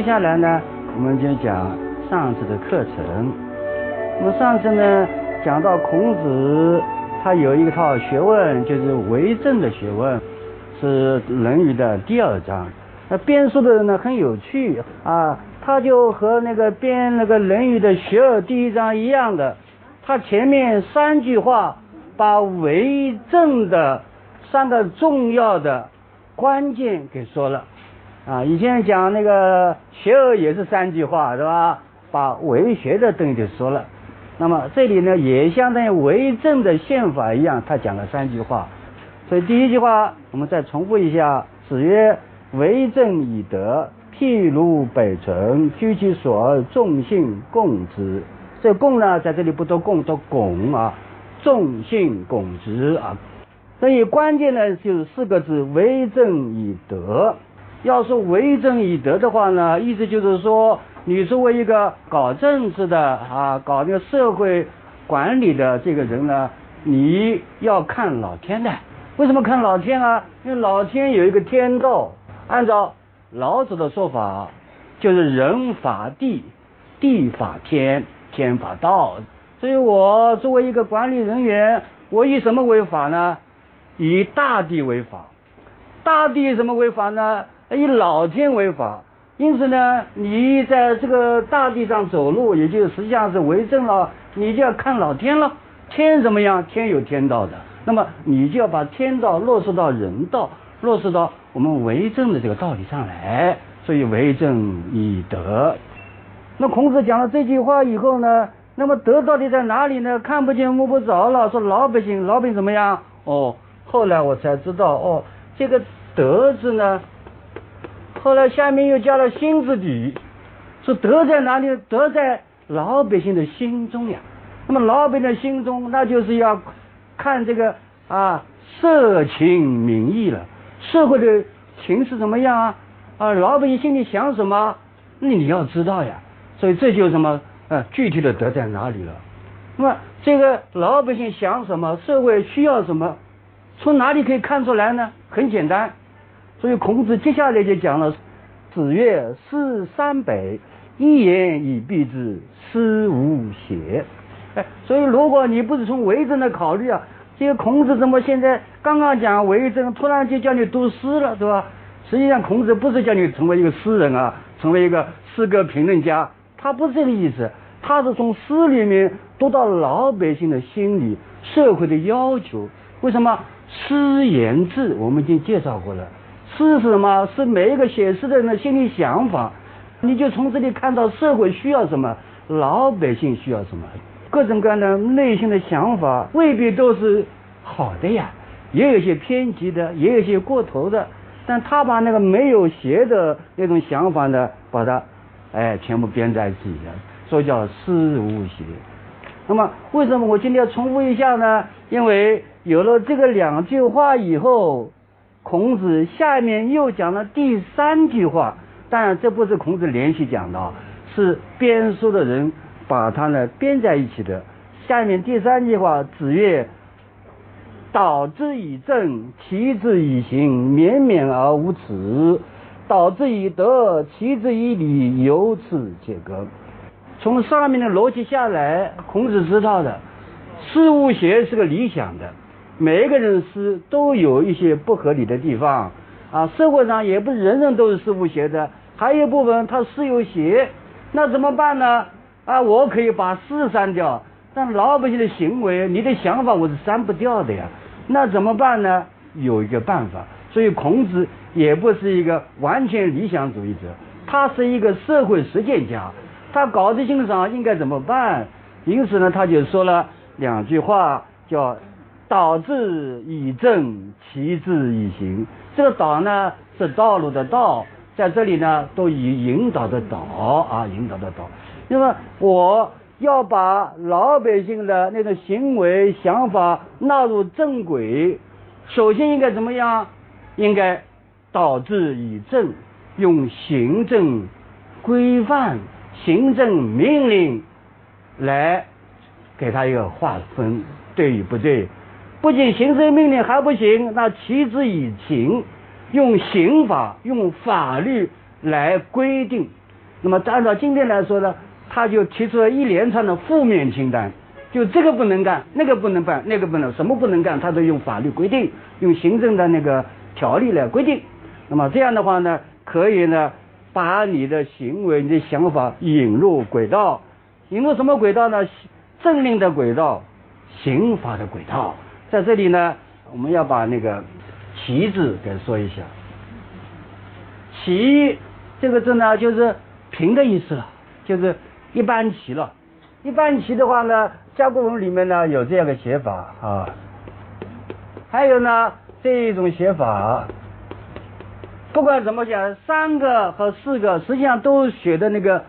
接下来呢，我们就讲上次的课程。那么上次呢，讲到孔子，他有一套学问，就是为政的学问，是《论语》的第二章。那编书的人呢，很有趣啊，他就和那个编那个《论语》的学而第一章一样的，他前面三句话把为政的三个重要的关键给说了。啊，以前讲那个学而也是三句话，是吧？把为学的东西就说了。那么这里呢，也相当于为政的宪法一样，他讲了三句话。所以第一句话，我们再重复一下：子曰，为政以德，譬如北辰，居其所而众信共之。这共呢，在这里不读共，读拱啊，众信共之啊。所以关键呢，就是四个字：为政以德。要说为政以德的话呢，意思就是说，你作为一个搞政治的啊，搞那个社会管理的这个人呢，你要看老天的。为什么看老天啊？因为老天有一个天道，按照老子的说法，就是人法地，地法天，天法道。所以我作为一个管理人员，我以什么为法呢？以大地为法。大地什么为法呢？以老天为法，因此呢，你在这个大地上走路，也就实际上是为政了，你就要看老天了。天怎么样？天有天道的，那么你就要把天道落实到人道，落实到我们为政的这个道理上来。所以为政以德。那孔子讲了这句话以后呢，那么德到底在哪里呢？看不见摸不着了。说老百姓，老百姓怎么样？哦，后来我才知道，哦，这个德字呢。后来下面又加了心字底，说德在哪里？德在老百姓的心中呀。那么老百姓的心中，那就是要看这个啊，社情民意了。社会的情势怎么样啊？啊，老百姓心里想什么？那你要知道呀。所以这就什么啊？具体的德在哪里了？那么这个老百姓想什么？社会需要什么？从哪里可以看出来呢？很简单。所以孔子接下来就讲了：“子曰，诗三百，一言以蔽之，诗无邪。”哎，所以如果你不是从为政的考虑啊，这个孔子怎么现在刚刚讲为政，突然就叫你读诗了，对吧？实际上孔子不是叫你成为一个诗人啊，成为一个诗歌评论家，他不是这个意思，他是从诗里面读到老百姓的心理、社会的要求。为什么诗言志？我们已经介绍过了。诗是什么？是每一个写诗的人的心理想法，你就从这里看到社会需要什么，老百姓需要什么，各种各样的内心的想法未必都是好的呀，也有些偏激的，也有些过头的，但他把那个没有邪的那种想法呢，把它哎全部编在一起了，所以叫诗无邪。那么为什么我今天要重复一下呢？因为有了这个两句话以后。孔子下面又讲了第三句话，当然这不是孔子连续讲的，是编书的人把它呢编在一起的。下面第三句话，子曰：“导之以政，齐之以刑，绵绵而无耻；导之以德，齐之以礼，由此皆格。”从上面的逻辑下来，孔子知道的，事物学是个理想的。每一个人诗都有一些不合理的地方啊，社会上也不是人人都是诗无邪的，还有一部分他诗有邪，那怎么办呢？啊，我可以把诗删掉，但老百姓的行为、你的想法我是删不掉的呀。那怎么办呢？有一个办法。所以孔子也不是一个完全理想主义者，他是一个社会实践家，他搞得清爽应该怎么办？因此呢，他就说了两句话，叫。导致以正，其志以行。这个导呢是道路的道，在这里呢都以引导的导啊，引导的导。那么我要把老百姓的那种行为想法纳入正轨，首先应该怎么样？应该导致以正，用行政规范、行政命令来给他一个划分，对与不对？不仅行政命令还不行，那其之以刑，用刑法、用法律来规定，那么按照今天来说呢，他就提出了一连串的负面清单，就这个不能干，那个不能办，那个不能，什么不能干，他都用法律规定，用行政的那个条例来规定。那么这样的话呢，可以呢，把你的行为、你的想法引入轨道，引入什么轨道呢？政令的轨道，刑法的轨道。在这里呢，我们要把那个“旗”字给说一下，“旗”这个字呢，就是平的意思了，就是一般棋了。一般棋的话呢，甲骨文里面呢有这样的写法啊，还有呢这一种写法，不管怎么讲，三个和四个实际上都写的那个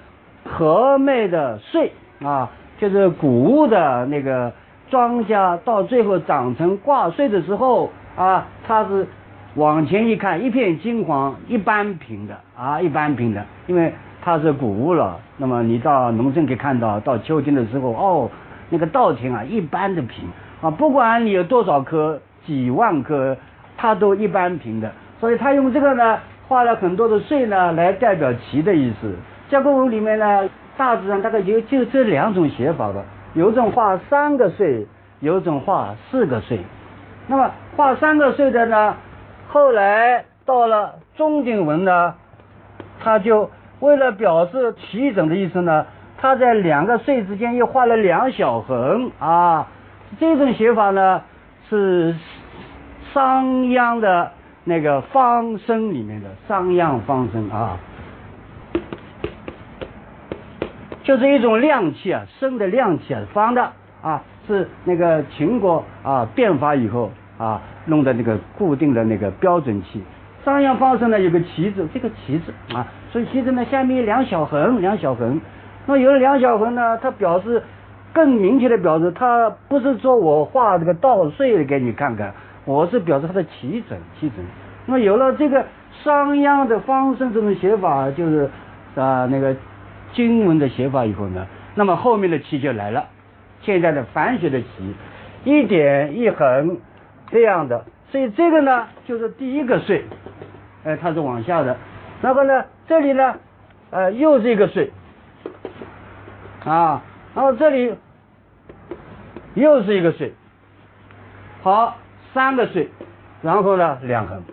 和妹的穗啊，就是谷物的那个庄稼到最后长成挂穗的时候啊，它是。往前一看，一片金黄，一般平的啊，一般平的，因为它是谷物了。那么你到农村可以看到，到秋天的时候，哦，那个稻田啊，一般的平啊，不管你有多少棵，几万棵，它都一般平的。所以他用这个呢，画了很多的穗呢，来代表齐的意思。甲骨文里面呢，大致上大概就就这两种写法吧，有种画三个岁，有种画四个岁。那么画三个岁的呢？后来到了中鼎文呢，他就为了表示齐整的意思呢，他在两个岁之间又画了两小横啊。这种写法呢是商鞅的那个方声里面的商鞅方声啊，就是一种亮气啊，生的亮气啊，方的啊，是那个秦国啊变法以后。啊，弄的那个固定的那个标准器，商鞅方式呢有个旗子，这个旗子啊，所以旗子呢下面有两小横，两小横，那么有了两小横呢，它表示更明确的表示，它不是说我画这个稻穗给你看看，我是表示它的齐整，齐整。那么有了这个商鞅的方声这种写法，就是啊那个经文的写法以后呢，那么后面的棋就来了，现在的繁学的棋，一点一横。这样的，所以这个呢就是第一个税，哎，它是往下的。然后呢，这里呢，呃，又是一个税，啊，然后这里又是一个税，好，三个税，然后呢两横。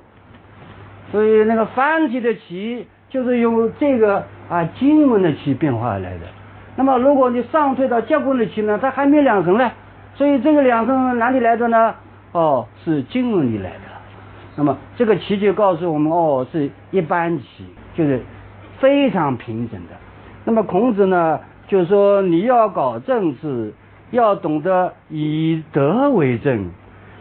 所以那个繁体的棋就是用这个啊经文的旗变化而来的。那么如果你上退到甲骨文的棋呢，它还没两横呢，所以这个两横哪里来的呢？哦，是经文里来的。那么这个棋就告诉我们，哦，是一般棋，就是非常平整的。那么孔子呢，就说你要搞政治，要懂得以德为政，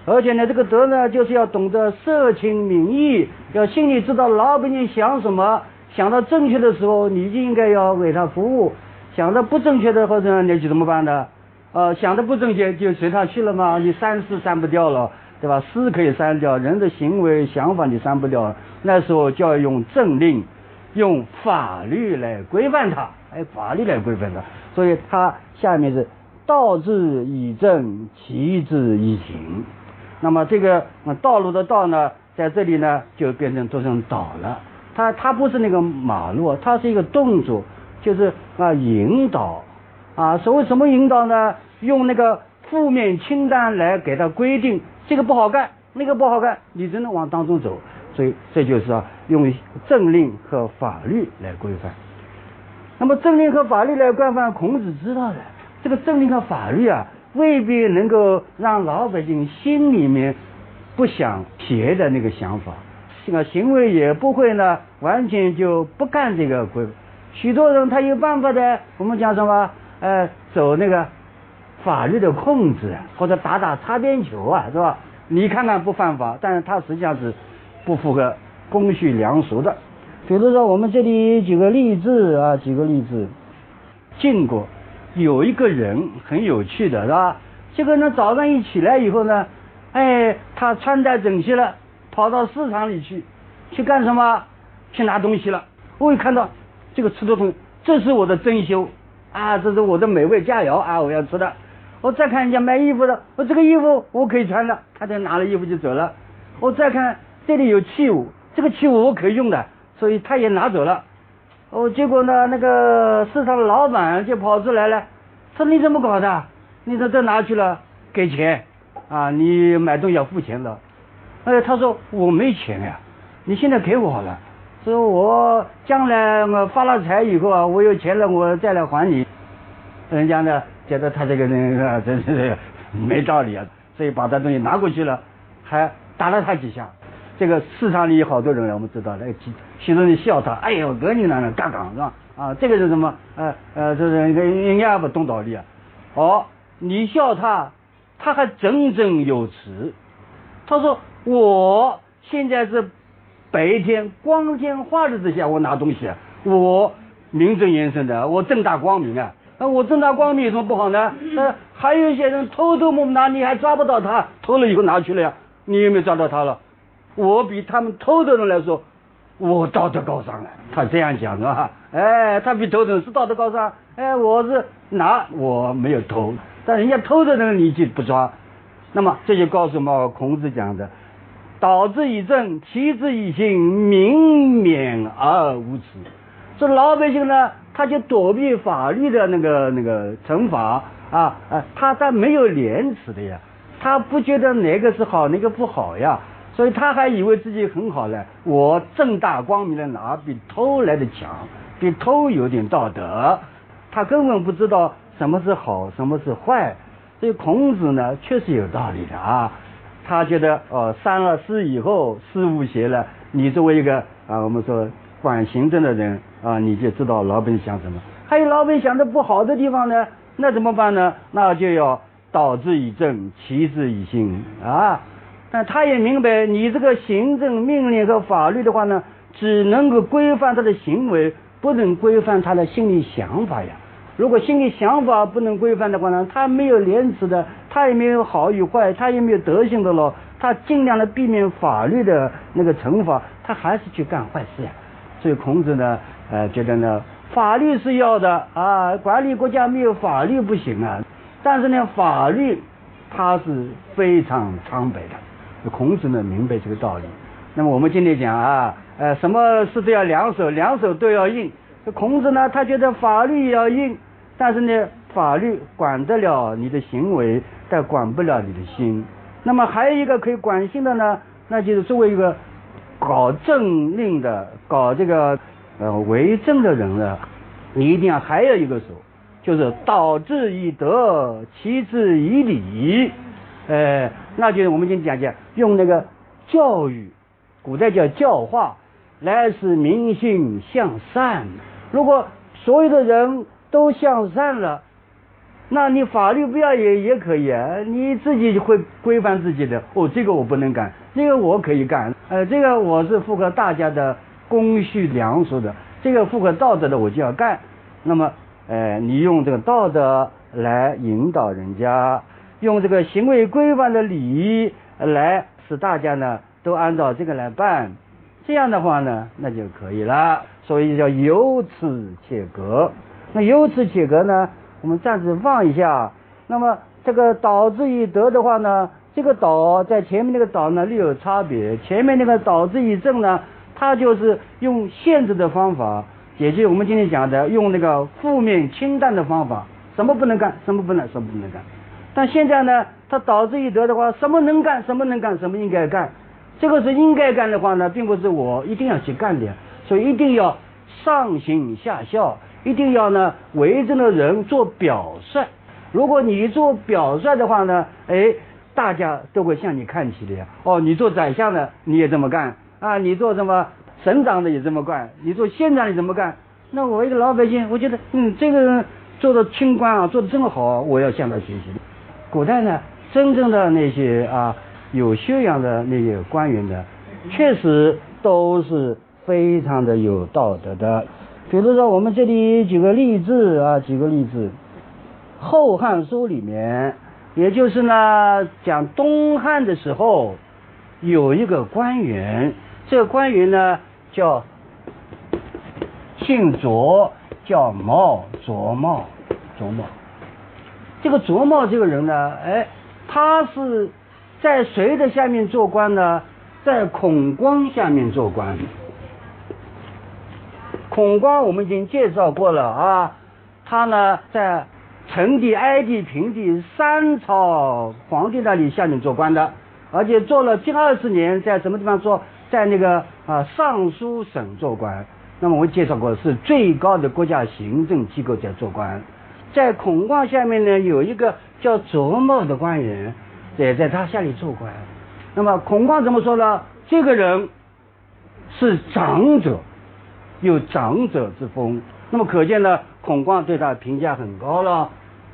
而且呢，这个德呢，就是要懂得社情民意，要心里知道老百姓想什么，想到正确的时候，你就应该要为他服务；想到不正确的或者你去怎么办呢？呃，想的不正确就随他去了吗？你删是删不掉了，对吧？诗可以删掉，人的行为想法你删不掉。那时候就要用政令，用法律来规范他，哎，法律来规范他。所以他下面是道之以政，齐之以刑。那么这个道路的道呢，在这里呢就变成做成导了。它它不是那个马路，它是一个动作，就是啊引导啊。所谓什么引导呢？用那个负面清单来给他规定，这个不好干，那个不好干，你只能往当中走。所以这就是啊，用政令和法律来规范。那么政令和法律来规范，孔子知道的，这个政令和法律啊，未必能够让老百姓心里面不想邪的那个想法，这个行为也不会呢，完全就不干这个规。许多人他有办法的，我们讲什么？呃，走那个。法律的控制，或者打打擦边球啊，是吧？你看看不犯法，但是他实际上是不符合公序良俗的。比如说，我们这里举个例子啊，举个例子，晋国有一个人很有趣的是吧？这个人早上一起来以后呢，哎，他穿戴整齐了，跑到市场里去，去干什么？去拿东西了。我一看到这个吃的东西，这是我的珍馐啊，这是我的美味佳肴啊，我要吃的。我再看人家卖衣服的，我这个衣服我可以穿的，他就拿了衣服就走了。我再看这里有器物，这个器物我可以用的，所以他也拿走了。哦，结果呢，那个市场的老板就跑出来了，说你怎么搞的？你这这拿去了，给钱啊？你买东西要付钱的。哎，他说我没钱呀，你现在给我好了，说我将来我发了财以后啊，我有钱了我再来还你。人家呢觉得他这个人啊，真是没道理啊，所以把他东西拿过去了，还打了他几下。这个市场里有好多人，我们知道的，许许多人笑他，哎呦，跟你那那杠杠是吧？啊，这个是什么？呃呃，这是人人家不懂道理啊。哦，你笑他，他还振振有词。他说我现在是白天光天化日之下，我拿东西，我名正言顺的，我正大光明啊。那我正大光明有什么不好呢？那还有一些人偷偷摸摸拿，你还抓不到他，偷了以后拿去了呀？你有没有抓到他了？我比他们偷的人来说，我道德高尚了。他这样讲是吧？哎，他比偷的人是道德高尚。哎，我是拿，我没有偷，但人家偷的人你就不抓。那么这就告诉我孔子讲的：导之以政，齐之以刑，民免而无耻。这老百姓呢，他就躲避法律的那个那个惩罚啊啊，他他没有廉耻的呀，他不觉得哪个是好，哪个不好呀。所以他还以为自己很好呢，我正大光明的拿，比偷来的强，比偷有点道德。他根本不知道什么是好，什么是坏。所以孔子呢，确实有道理的啊。他觉得哦，三了四以后，事无邪了。你作为一个啊，我们说管行政的人啊，你就知道老百姓想什么。还有老百姓想的不好的地方呢，那怎么办呢？那就要导之以政，齐之以刑啊。但他也明白，你这个行政命令和法律的话呢，只能够规范他的行为，不能规范他的心理想法呀。如果心理想法不能规范的话呢，他没有廉耻的，他也没有好与坏，他也没有德行的了，他尽量的避免法律的那个惩罚，他还是去干坏事呀。所以孔子呢，呃，觉得呢，法律是要的啊，管理国家没有法律不行啊。但是呢，法律它是非常苍白的。孔子呢明白这个道理，那么我们今天讲啊，呃，什么事都要两手，两手都要硬。孔子呢，他觉得法律要硬，但是呢，法律管得了你的行为，但管不了你的心。那么还有一个可以管心的呢，那就是作为一个搞政令的、搞这个呃为政的人呢，你一定要还有一个手，就是导之以德，齐之以礼。呃，那就是我们今天讲讲用那个教育，古代叫教化，来使民心向善。如果所有的人都向善了，那你法律不要也也可以啊，你自己会规范自己的。哦，这个我不能干，这个我可以干。呃，这个我是符合大家的公序良俗的，这个符合道德的我就要干。那么，呃，你用这个道德来引导人家。用这个行为规范的礼仪来使大家呢都按照这个来办，这样的话呢那就可以了。所以叫由此且格。那由此且格呢，我们暂时放一下。那么这个导之以德的话呢，这个导在前面那个导呢略有差别。前面那个导之以政呢，它就是用限制的方法，也就是我们今天讲的用那个负面清淡的方法，什么不能干，什么不能，什么不能干。但现在呢，他导致一德的话，什么能干，什么能干，什么应该干，这个是应该干的话呢，并不是我一定要去干的，所以一定要上行下效，一定要呢为政的人做表率。如果你做表率的话呢，哎，大家都会向你看齐的呀。哦，你做宰相的你也这么干啊，你做什么省长的也这么干，你做县长你怎么干？那我一个老百姓，我觉得嗯，这个人做的清官啊，做的真好，我要向他学习。古代呢，真正的那些啊有修养的那些官员呢，确实都是非常的有道德的。比如说，我们这里举个例子啊，举个例子，《后汉书》里面，也就是呢讲东汉的时候，有一个官员，这个官员呢叫姓卓，叫茂，卓茂，卓茂。这个卓茂这个人呢，哎，他是在谁的下面做官呢？在孔光下面做官。孔光我们已经介绍过了啊，他呢在成帝、哀帝、平帝三朝皇帝那里下面做官的，而且做了近二十年，在什么地方做？在那个啊尚书省做官。那么我介绍过是最高的国家行政机构在做官，在孔光下面呢有一个叫卓茂的官员，也在他下里做官。那么孔光怎么说呢？这个人是长者，有长者之风。那么可见呢，孔光对他评价很高了。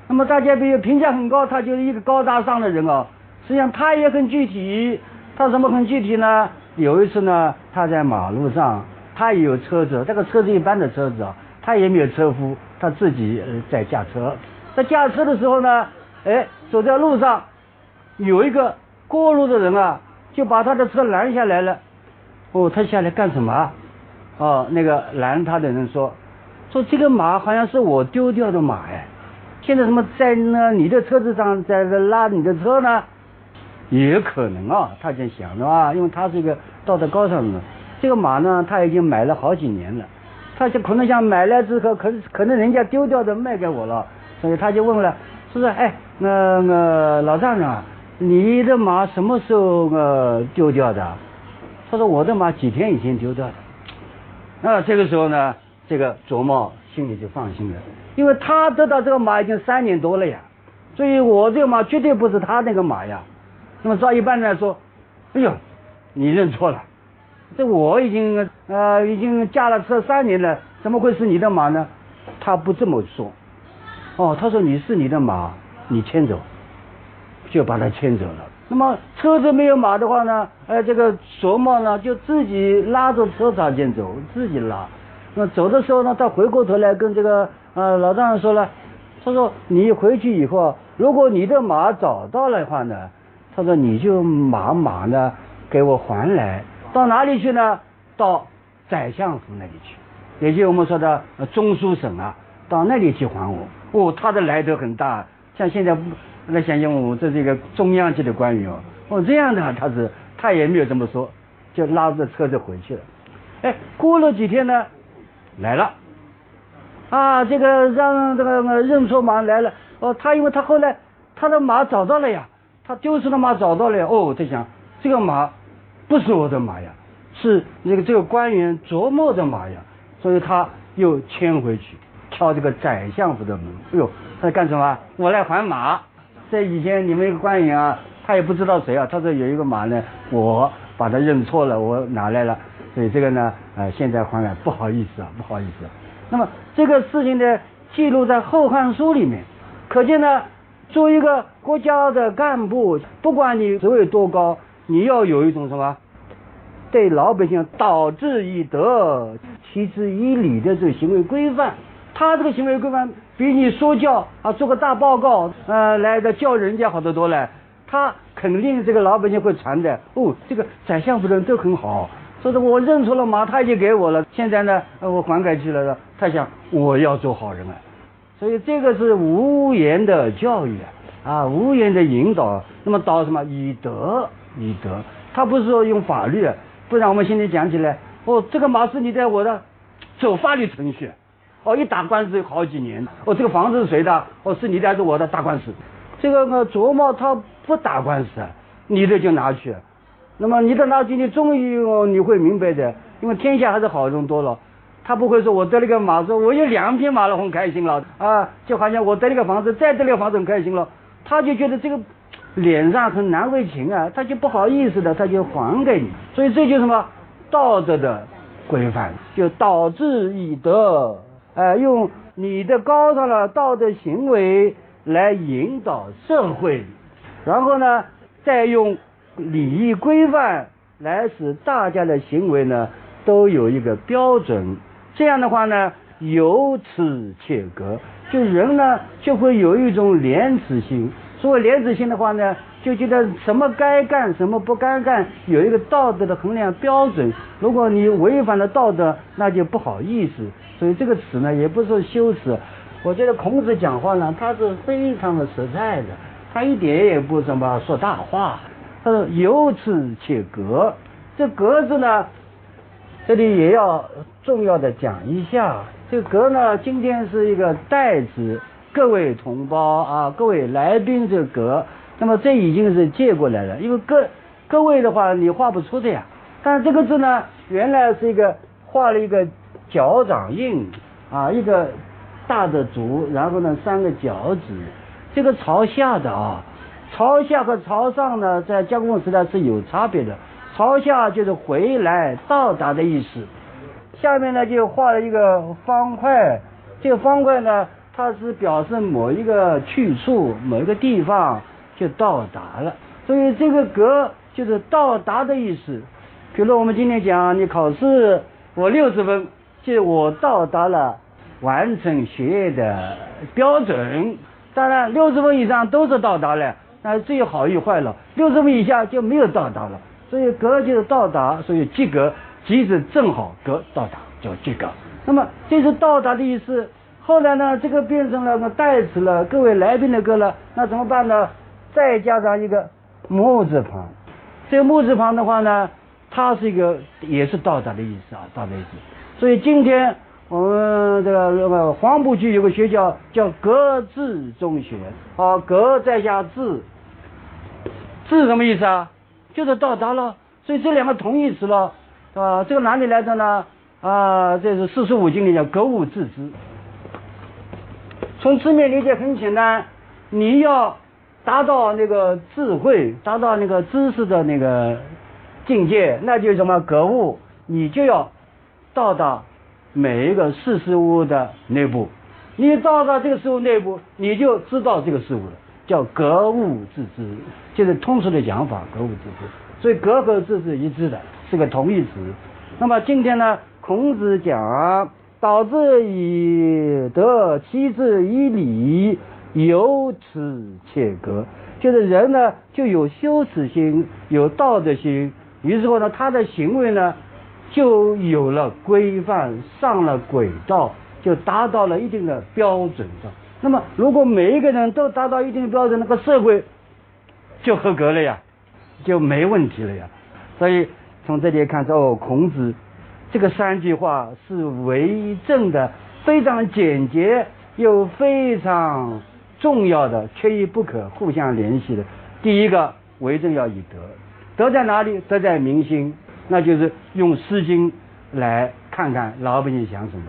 那么大家比如评价很高，他就是一个高大上的人啊。实际上他也很具体，他什么很具体呢？有一次呢，他在马路上。他也有车子，这个车子一般的车子啊，他也没有车夫，他自己在驾车。在驾车的时候呢，哎，走在路上，有一个过路的人啊，就把他的车拦下来了。哦，他下来干什么？哦，那个拦他的人说，说这个马好像是我丢掉的马哎，现在怎么在那你的车子上在拉你的车呢？也可能啊，他就想的啊，因为他是一个道德高尚的。这个马呢，他已经买了好几年了，他就可能想买来之后，可可能人家丢掉的卖给我了，所以他就问了，是不是？哎，那个老丈人啊，你的马什么时候呃丢掉的？他说我的马几天以前丢掉的。那这个时候呢，这个卓茂心里就放心了，因为他得到这个马已经三年多了呀，所以我这个马绝对不是他那个马呀。那么照一般来说，哎呦，你认错了。这我已经呃已经驾了车三年了，怎么会是你的马呢？他不这么说，哦，他说你是你的马，你牵走，就把他牵走了。那么车子没有马的话呢，呃，这个卓茂呢就自己拉着车朝前走，自己拉。那走的时候呢，他回过头来跟这个呃老丈人说了，他说你回去以后，如果你的马找到了的话呢，他说你就把马呢给我还来。到哪里去呢？到宰相府那里去，也就我们说的中书省啊，到那里去还我。哦，他的来头很大，像现在那想想，我这是一个中央级的官员哦。哦，这样的他是，他也没有这么说，就拉着车子回去了。哎，过了几天呢，来了，啊，这个让这个认错马来了。哦，他因为他后来他的马找到了呀，他丢失的马找到了。呀。哦，在想这个马。不是我的马呀，是那个这个官员琢磨的马呀，所以他又牵回去，敲这个宰相府的门。哎呦，他在干什么？我来还马。在以前你们一个官员啊，他也不知道谁啊，他说有一个马呢，我把他认错了，我拿来了，所以这个呢，呃，现在还来，不好意思啊，不好意思。那么这个事情呢，记录在《后汉书》里面，可见呢，作为一个国家的干部，不管你职位多高。你要有一种什么对老百姓导致以德、齐之以礼的这个行为规范？他这个行为规范比你说教啊，做个大报告呃来的教人家好得多了。他肯定这个老百姓会传的。哦，这个宰相夫人都很好，说的我认错了马，他已经给我了。现在呢，我还给去了。他想我要做好人啊，所以这个是无言的教育啊，啊，无言的引导。那么导什么以德？以德，他不是说用法律，不然我们现在讲起来，哦，这个马是你的，我的，走法律程序，哦，一打官司好几年，哦，这个房子是谁的？哦，是你的还是我的？打官司，这个呢，琢磨他不打官司，你的就拿去，那么你的拿去，你终于哦你会明白的，因为天下还是好人多了，他不会说我得了个马，说我有两匹马了，很开心了啊，就好像我得了个房子，再得了个房子很开心了，他就觉得这个。脸上很难为情啊，他就不好意思的，他就还给你。所以这就是什么道德的规范，就导致以德，哎，用你的高尚的道德行为来引导社会，然后呢，再用礼仪规范来使大家的行为呢都有一个标准。这样的话呢，由此切割，就人呢就会有一种廉耻心。所谓廉耻心的话呢，就觉得什么该干，什么不该干，有一个道德的衡量标准。如果你违反了道德，那就不好意思。所以这个词呢，也不是羞耻。我觉得孔子讲话呢，他是非常的实在的，他一点也不怎么说大话。他说由此且格，这格字呢，这里也要重要的讲一下，这格呢，今天是一个代指各位同胞啊，各位来宾这格，那么这已经是借过来了，因为各各位的话你画不出的呀。但这个字呢，原来是一个画了一个脚掌印啊，一个大的足，然后呢三个脚趾，这个朝下的啊，朝下和朝上呢，在加工时代是有差别的。朝下就是回来到达的意思，下面呢就画了一个方块，这个方块呢它是表示某一个去处、某一个地方就到达了，所以这个格就是到达的意思。比如我们今天讲你考试我六十分，就我到达了完成学业的标准。当然六十分以上都是到达了，那最好与坏了。六十分以下就没有到达了。所以格就是到达，所以及格即使正好格到达叫及格。那么这是到达的意思。后来呢，这个变成了个代词了，各位来宾的格了，那怎么办呢？再加上一个木字旁。这个木字旁的话呢，它是一个也是到达的意思啊，到达意思。所以今天我们这个那个黄浦区有个学校叫格致中学，啊，格在下致，致什么意思啊？就是到达了，所以这两个同义词了，啊，这个哪里来的呢？啊，这是四书五经里叫格物致知。从字面理解很简单，你要达到那个智慧，达到那个知识的那个境界，那就是什么格物，你就要到达每一个事事物的内部，你到达这个事物内部，你就知道这个事物了。叫格物致知，就是通俗的讲法，格物致知。所以格和致是一致的，是个同义词。那么今天呢，孔子讲导致以德，妻之以礼，由此切格。就是人呢，就有羞耻心，有道德心，于是乎呢，他的行为呢，就有了规范，上了轨道，就达到了一定的标准的。那么，如果每一个人都达到一定的标准，那个社会就合格了呀，就没问题了呀。所以从这里看出，哦，孔子这个三句话是为政的，非常简洁又非常重要的，缺一不可，互相联系的。第一个，为政要以德，德在哪里？德在民心，那就是用《诗经》来看看老百姓想什么。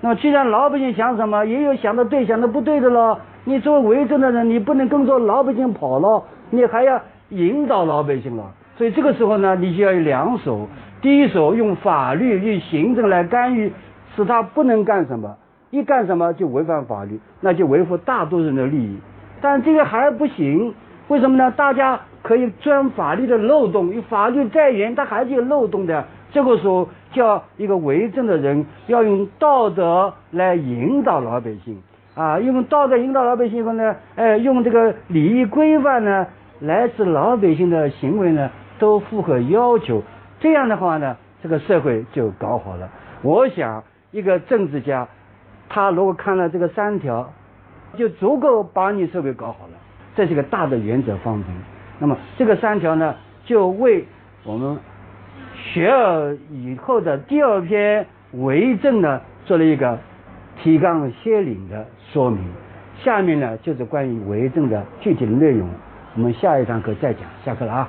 那么，既然老百姓想什么，也有想的对、想的不对的喽。你作为为政的人，你不能跟着老百姓跑了，你还要引导老百姓咯。所以这个时候呢，你就要有两手：第一手用法律、用行政来干预，使他不能干什么；一干什么就违反法律，那就维护大多数人的利益。但这个还不行，为什么呢？大家可以钻法律的漏洞，因为法律再严，它还是有漏洞的。这个时候。叫一个为政的人要用道德来引导老百姓啊，用道德引导老百姓以后呢，哎，用这个礼仪规范呢，来使老百姓的行为呢都符合要求。这样的话呢，这个社会就搞好了。我想，一个政治家，他如果看了这个三条，就足够把你设备搞好了。这是个大的原则方针。那么这个三条呢，就为我们。学而以后的第二篇为政呢，做了一个提纲挈领的说明。下面呢就是关于为政的具体的内容，我们下一堂课再讲。下课了啊。